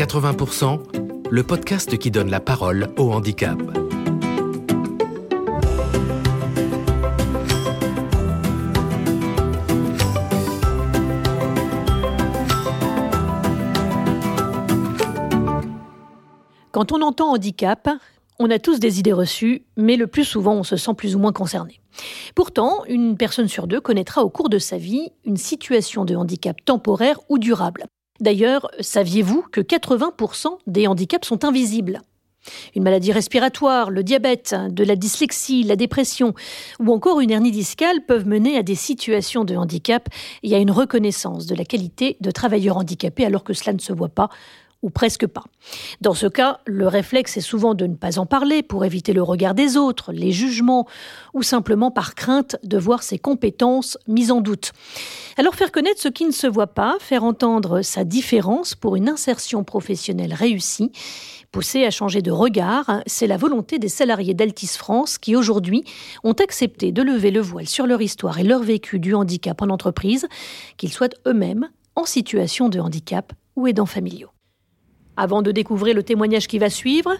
80%, le podcast qui donne la parole au handicap. Quand on entend handicap, on a tous des idées reçues, mais le plus souvent on se sent plus ou moins concerné. Pourtant, une personne sur deux connaîtra au cours de sa vie une situation de handicap temporaire ou durable. D'ailleurs, saviez-vous que 80% des handicaps sont invisibles? Une maladie respiratoire, le diabète, de la dyslexie, la dépression ou encore une hernie discale peuvent mener à des situations de handicap. Et à une reconnaissance de la qualité de travailleur handicapé alors que cela ne se voit pas ou presque pas. Dans ce cas, le réflexe est souvent de ne pas en parler pour éviter le regard des autres, les jugements, ou simplement par crainte de voir ses compétences mises en doute. Alors faire connaître ce qui ne se voit pas, faire entendre sa différence pour une insertion professionnelle réussie, pousser à changer de regard, c'est la volonté des salariés d'Altis France qui aujourd'hui ont accepté de lever le voile sur leur histoire et leur vécu du handicap en entreprise, qu'ils soient eux-mêmes en situation de handicap ou aidants familiaux. Avant de découvrir le témoignage qui va suivre,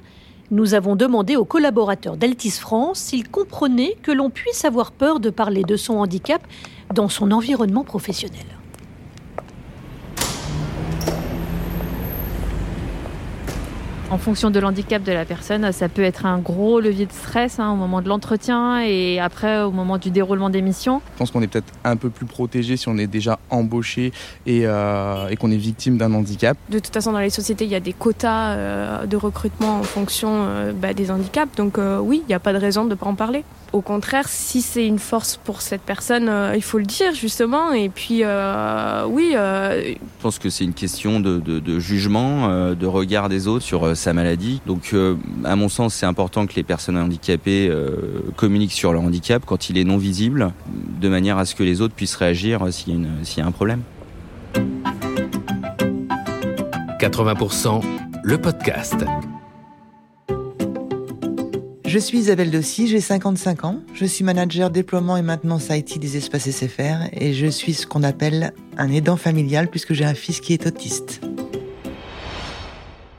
nous avons demandé aux collaborateurs d'Altis France s'ils comprenaient que l'on puisse avoir peur de parler de son handicap dans son environnement professionnel. En fonction de l'handicap de la personne, ça peut être un gros levier de stress hein, au moment de l'entretien et après au moment du déroulement des missions. Je pense qu'on est peut-être un peu plus protégé si on est déjà embauché et, euh, qu'on est victime d'un handicap. De toute façon, dans les sociétés, il y a des quotas euh, de recrutement en fonction euh, bah, des handicaps. Donc oui, il n'y a pas de raison de ne pas en parler. Au contraire, si c'est une force pour cette personne, il faut le dire justement. Et puis oui. Je pense que c'est une question de, de jugement, de regard des autres sur sa maladie. Donc, euh, à mon sens, c'est important que les personnes handicapées euh, communiquent sur leur handicap quand il est non visible, de manière à ce que les autres puissent réagir s'il y, a un problème. 80%, le podcast. Je suis Isabelle Dossi, j'ai 55 ans. Je suis manager déploiement et maintenance IT des espaces SFR et je suis ce qu'on appelle un aidant familial puisque j'ai un fils qui est autiste.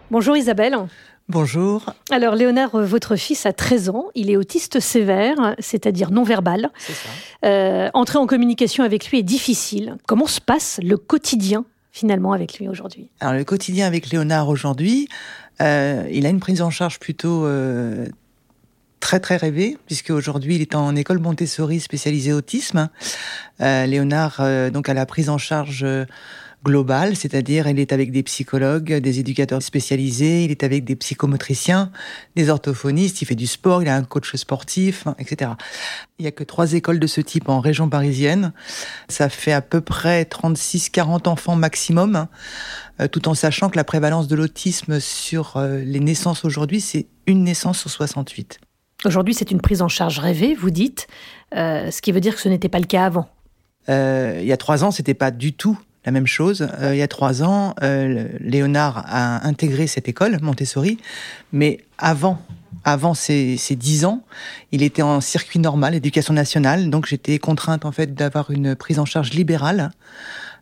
Bonjour Isabelle. Bonjour. Alors Léonard, euh, votre fils a 13 ans, il est autiste sévère, c'est-à-dire non-verbal. C'est ça. Euh, entrer en communication avec lui est difficile. Comment se passe le quotidien finalement avec lui aujourd'hui? Alors le quotidien avec Léonard aujourd'hui, euh, il a une prise en charge plutôt très très rêvée, puisque aujourd'hui il est en école Montessori spécialisée autisme. Léonard donc a la prise en charge global, c'est-à-dire il est avec des psychologues, des éducateurs spécialisés, il est avec des psychomotriciens, des orthophonistes, il fait du sport, il a un coach sportif, hein, etc. Il n'y a que trois écoles de ce type en région parisienne. Ça fait à peu près 36-40 enfants maximum, hein, euh, tout en sachant que la prévalence de l'autisme sur euh, les naissances aujourd'hui, c'est une naissance sur 68. Aujourd'hui, c'est une prise en charge rêvée, vous dites, euh, ce qui veut dire que ce n'était pas le cas avant. il y a trois ans, c'était pas du tout la même chose. Euh, il y a trois ans, euh, Léonard a intégré cette école Montessori, mais avant, avant ces, dix ans, il était en circuit normal, éducation nationale, donc j'étais contrainte en fait d'avoir une prise en charge libérale.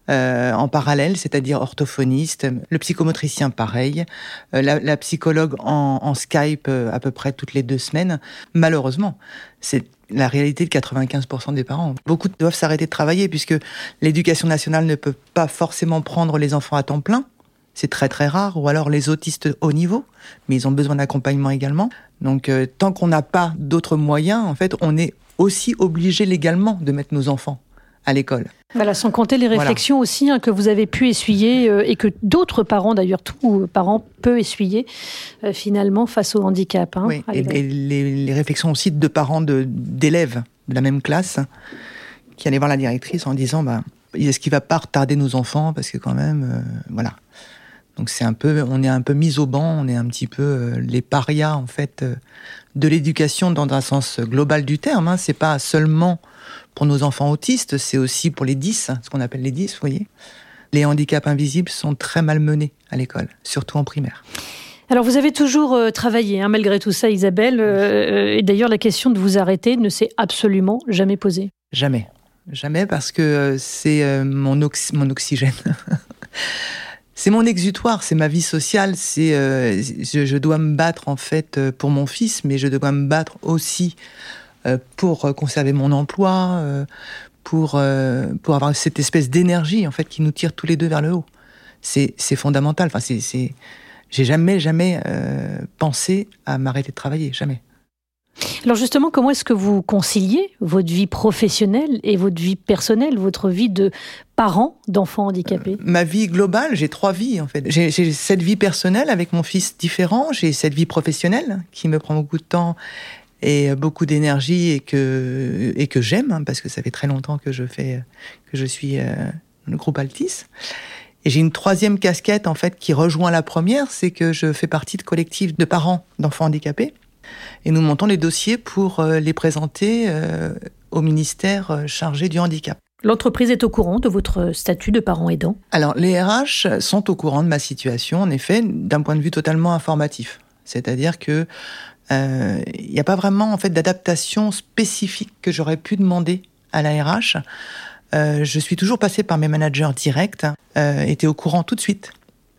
Euh, en parallèle, c'est-à-dire orthophoniste, le psychomotricien pareil, la, psychologue en, Skype à peu près toutes les deux semaines. Malheureusement, c'est la réalité de 95% des parents. Beaucoup doivent s'arrêter de travailler puisque l'éducation nationale ne peut pas forcément prendre les enfants à temps plein. C'est très très rare. Ou alors les autistes haut niveau, mais ils ont besoin d'accompagnement également. Donc euh, tant qu'on n'a pas d'autres moyens, en fait, on est aussi obligé légalement de mettre nos enfants à l'école. Voilà, sans compter les réflexions aussi hein, que vous avez pu essuyer euh, et que d'autres parents, d'ailleurs, tout parents peut essuyer euh, finalement face au handicap. Hein, oui, et, les, réflexions aussi de parents d'élèves de, la même classe qui allaient voir la directrice en disant bah, est-ce qu'il va pas retarder nos enfants parce que quand même, euh, voilà. Donc c'est un peu, on est un peu mis au banc, on est un petit peu les parias en fait de l'éducation dans un sens global du terme. Hein. C'est pas seulement pour nos enfants autistes, c'est aussi pour les 10, ce qu'on appelle les 10, vous voyez. Les handicaps invisibles sont très malmenés à l'école, surtout en primaire. Alors vous avez toujours euh, travaillé, hein, malgré tout ça, Isabelle, euh, et d'ailleurs la question de vous arrêter ne s'est absolument jamais posée. Jamais, jamais, parce que euh, c'est mon, mon oxygène. c'est mon exutoire, c'est ma vie sociale. C'est, euh, je, je, dois me battre en fait euh, pour mon fils, mais je dois me battre aussi euh, pour conserver mon emploi, euh, pour pour avoir cette espèce d'énergie en fait qui nous tire tous les deux vers le haut. C'est fondamental. Enfin, c'est c'est j'ai jamais jamais pensé à m'arrêter de travailler, jamais. Alors justement, comment est-ce que vous conciliez votre vie professionnelle et votre vie personnelle, votre vie de parent d'enfants handicapés euh, Ma vie globale, j'ai trois vies en fait. J'ai cette vie personnelle avec mon fils différent, j'ai cette vie professionnelle qui me prend beaucoup de temps et beaucoup d'énergie et que et que j'aime hein, parce que ça fait très longtemps que je fais que je suis euh, le groupe Altis. Et j'ai une troisième casquette en fait qui rejoint la première, c'est que je fais partie de collectifs de parents d'enfants handicapés et nous montons les dossiers pour euh, les présenter euh, au ministère chargé du handicap. L'entreprise est au courant de votre statut de parent aidant? Alors, les RH sont au courant de ma situation, en effet, d'un point de vue totalement informatif. C'est-à-dire que il euh, n'y a pas vraiment en fait d'adaptation spécifique que j'aurais pu demander à la RH. Euh, je suis toujours passée par mes managers directs, euh, étaient au courant tout de suite.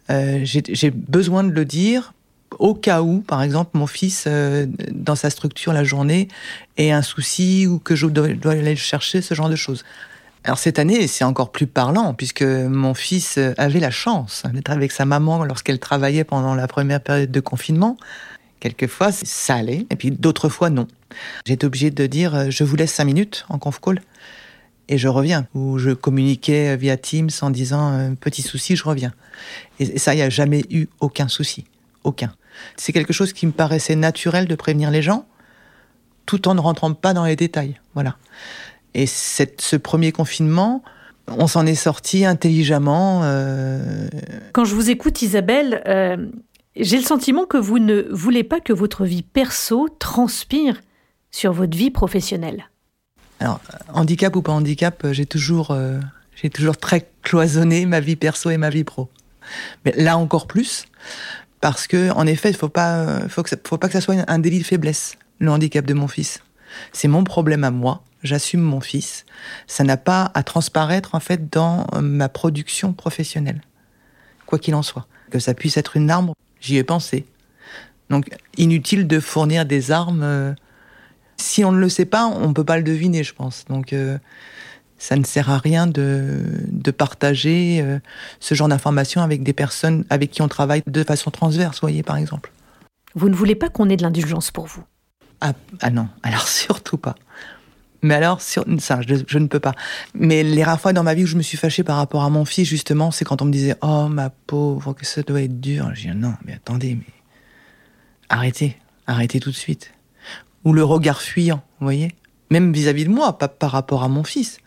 J'ai besoin de le dire au cas où, par exemple, mon fils, euh, dans sa structure la journée, ait un souci ou que je dois, dois aller le chercher, ce genre de choses. Alors cette année, c'est encore plus parlant, puisque mon fils avait la chance d'être avec sa maman lorsqu'elle travaillait pendant la première période de confinement. Quelquefois, ça allait, et puis d'autres fois, non. J'étais obligée de dire, euh, je vous laisse cinq minutes en conf call, et je reviens. Ou je communiquais via Teams en disant, euh, petit souci, je reviens. Et ça, il n'y a jamais eu aucun souci. Aucun. C'est quelque chose qui me paraissait naturel de prévenir les gens, tout en ne rentrant pas dans les détails. Voilà. Et cette, ce premier confinement, on s'en est sorti intelligemment. Euh... Quand je vous écoute, Isabelle, j'ai le sentiment que vous ne voulez pas que votre vie perso transpire sur votre vie professionnelle. Alors, handicap ou pas handicap, j'ai toujours, euh, toujours très cloisonné ma vie perso et ma vie pro. Mais là encore plus, parce que en effet, il faut pas, faut que faut pas que ça soit un délit de faiblesse, le handicap de mon fils. C'est mon problème à moi. J'assume mon fils. Ça n'a pas à transparaître en fait dans ma production professionnelle, quoi qu'il en soit. Que ça puisse être une arme, j'y ai pensé. Donc inutile de fournir des armes. Euh, si on ne le sait pas, on peut pas le deviner, je pense. Donc euh, ça ne sert à rien de, de partager euh, ce genre d'informations avec des personnes avec qui on travaille de façon transverse, voyez, par exemple. Vous ne voulez pas qu'on ait de l'indulgence pour vous? Ah, ah, non, alors surtout pas. Mais alors, ça, je, je, ne peux pas. Mais les rares fois dans ma vie où je me suis fâchée par rapport à mon fils, justement, c'est quand on me disait « Oh, ma pauvre, que ça doit être dur ». Je dis « Non, mais attendez, mais arrêtez, arrêtez tout de suite. » Ou le regard fuyant, vous voyez Même vis-à-vis -vis de moi, pas par rapport à mon fils.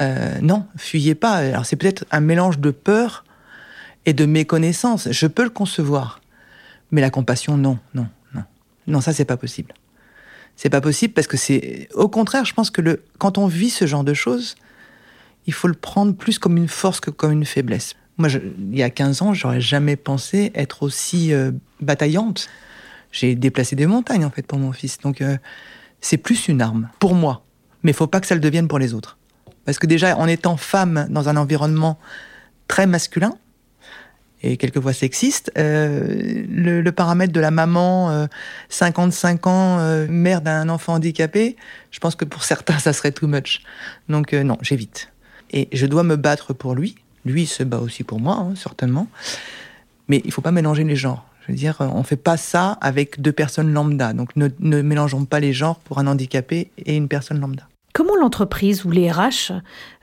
Euh, non, fuyez pas. Alors c'est peut-être un mélange de peur et de méconnaissance. Je peux le concevoir, mais la compassion, non, non, non, non, ça c'est pas possible. C'est pas possible parce que c'est, au contraire, je pense que quand on vit ce genre de choses, il faut le prendre plus comme une force que comme une faiblesse. Moi, il y a 15 ans, j'aurais jamais pensé être aussi euh, bataillante. J'ai déplacé des montagnes en fait pour mon fils, donc euh, c'est plus une arme pour moi. Mais il faut pas que ça le devienne pour les autres. Parce que déjà, en étant femme dans un environnement très masculin, et quelquefois sexiste, euh, le, le, paramètre de la maman, euh, 55 ans, euh, mère d'un enfant handicapé, je pense que pour certains, ça serait too much. Donc euh, non, j'évite. Et je dois me battre pour lui. Lui se bat aussi pour moi, hein, certainement. Mais il faut pas mélanger les genres. Je veux dire, on fait pas ça avec deux personnes lambda. Donc ne, ne mélangeons pas les genres pour un handicapé et une personne lambda. Comment l'entreprise ou les RH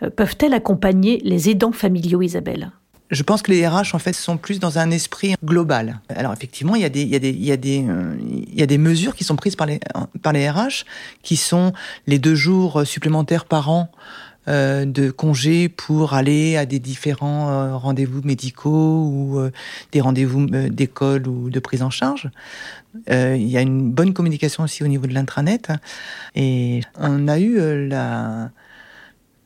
euh, peuvent-elles accompagner les aidants familiaux, Isabelle? Je pense que les RH en fait sont plus dans un esprit global. Alors effectivement, il y a des mesures qui sont prises par les par les RH qui sont les deux jours supplémentaires par an euh, de congés pour aller à des différents euh, rendez-vous médicaux ou euh, des rendez-vous d'école ou de prise en charge. Il y a une bonne communication aussi au niveau de l'intranet et on a eu la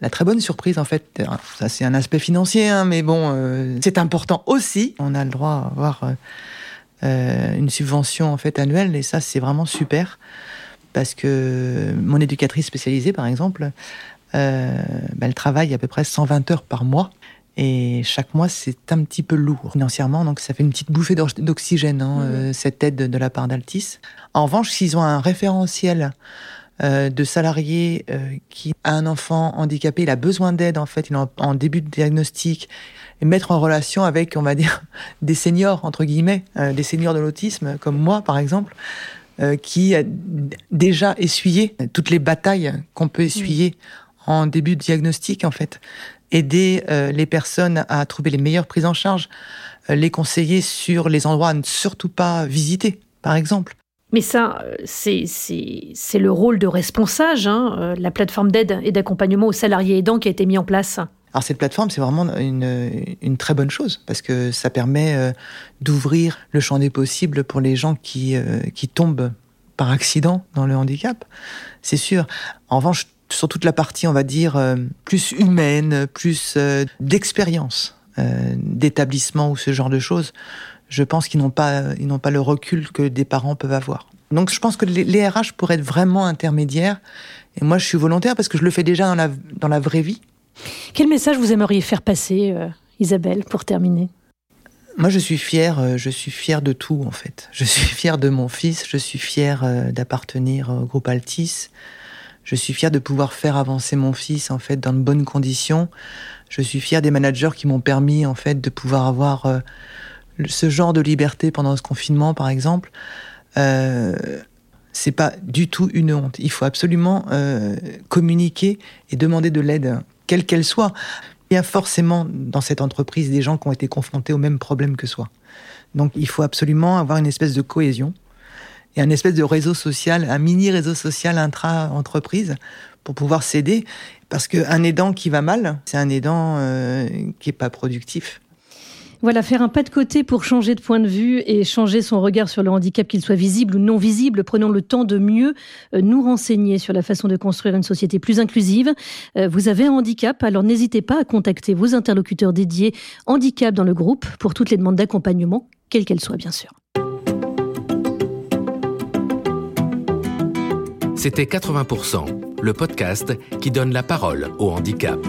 la très bonne surprise en fait, ça c'est un aspect financier, hein, mais bon, euh, c'est important aussi. On a le droit à avoir euh, une subvention en fait annuelle et ça c'est vraiment super. Parce que mon éducatrice spécialisée par exemple, euh, bah, elle travaille à peu près 120 heures par mois. Et chaque mois, c'est un petit peu lourd financièrement, donc ça fait une petite bouffée d'oxygène, hein, euh, cette aide de la part d'Altis. En revanche, s'ils ont un référentiel euh, de salariés euh, qui a un enfant handicapé, il a besoin d'aide en fait, il est en, début de diagnostic, et mettre en relation avec, on va dire, des seniors entre guillemets, des seniors de l'autisme comme moi par exemple, qui a déjà essuyé toutes les batailles qu'on peut essuyer en début de diagnostic en fait aider euh, les personnes à trouver les meilleures prises en charge, euh, les conseiller sur les endroits à ne surtout pas visiter, par exemple. Mais ça, euh, c'est le rôle de responsable, hein, la plateforme d'aide et d'accompagnement aux salariés aidants qui a été mis en place. Alors cette plateforme, c'est vraiment une, très bonne chose parce que ça permet d'ouvrir le champ des possibles pour les gens qui, tombent par accident dans le handicap, c'est sûr. En revanche, sur toute la partie, on va dire, euh, plus humaine, plus euh, d'expérience euh, d'établissement ou ce genre de choses, je pense qu'ils n'ont pas, ils n'ont pas le recul que des parents peuvent avoir. Donc je pense que les, RH pourraient être vraiment intermédiaires. Et moi, je suis volontaire parce que je le fais déjà dans la, dans la vraie vie. Quel message vous aimeriez faire passer, Isabelle, pour terminer? Moi, je suis fier, je suis de tout en fait. Je suis fier de mon fils, je suis fier d'appartenir au groupe Altis, je suis fier de pouvoir faire avancer mon fils en fait dans de bonnes conditions. Je suis fier des managers qui m'ont permis en fait de pouvoir avoir euh, ce genre de liberté pendant ce confinement, par exemple. Euh, c'est pas du tout une honte. Il faut absolument euh, communiquer et demander de l'aide, quelle qu'elle soit. Il y a forcément dans cette entreprise des gens qui ont été confrontés au même problème que soi. Donc il faut absolument avoir une espèce de cohésion et un espèce de réseau social, un mini réseau social intra-entreprise pour pouvoir s'aider. Parce qu'un aidant qui va mal, c'est un aidant euh, qui n'est pas productif. Voilà, faire un pas de côté pour changer de point de vue et changer son regard sur le handicap, qu'il soit visible ou non visible. Prenons le temps de mieux euh, nous renseigner sur la façon de construire une société plus inclusive. Euh, vous avez un handicap, alors n'hésitez pas à contacter vos interlocuteurs dédiés handicap dans le groupe pour toutes les demandes d'accompagnement, quelles qu'elles soient bien sûr. C'était 80%, le podcast qui donne la parole au handicap.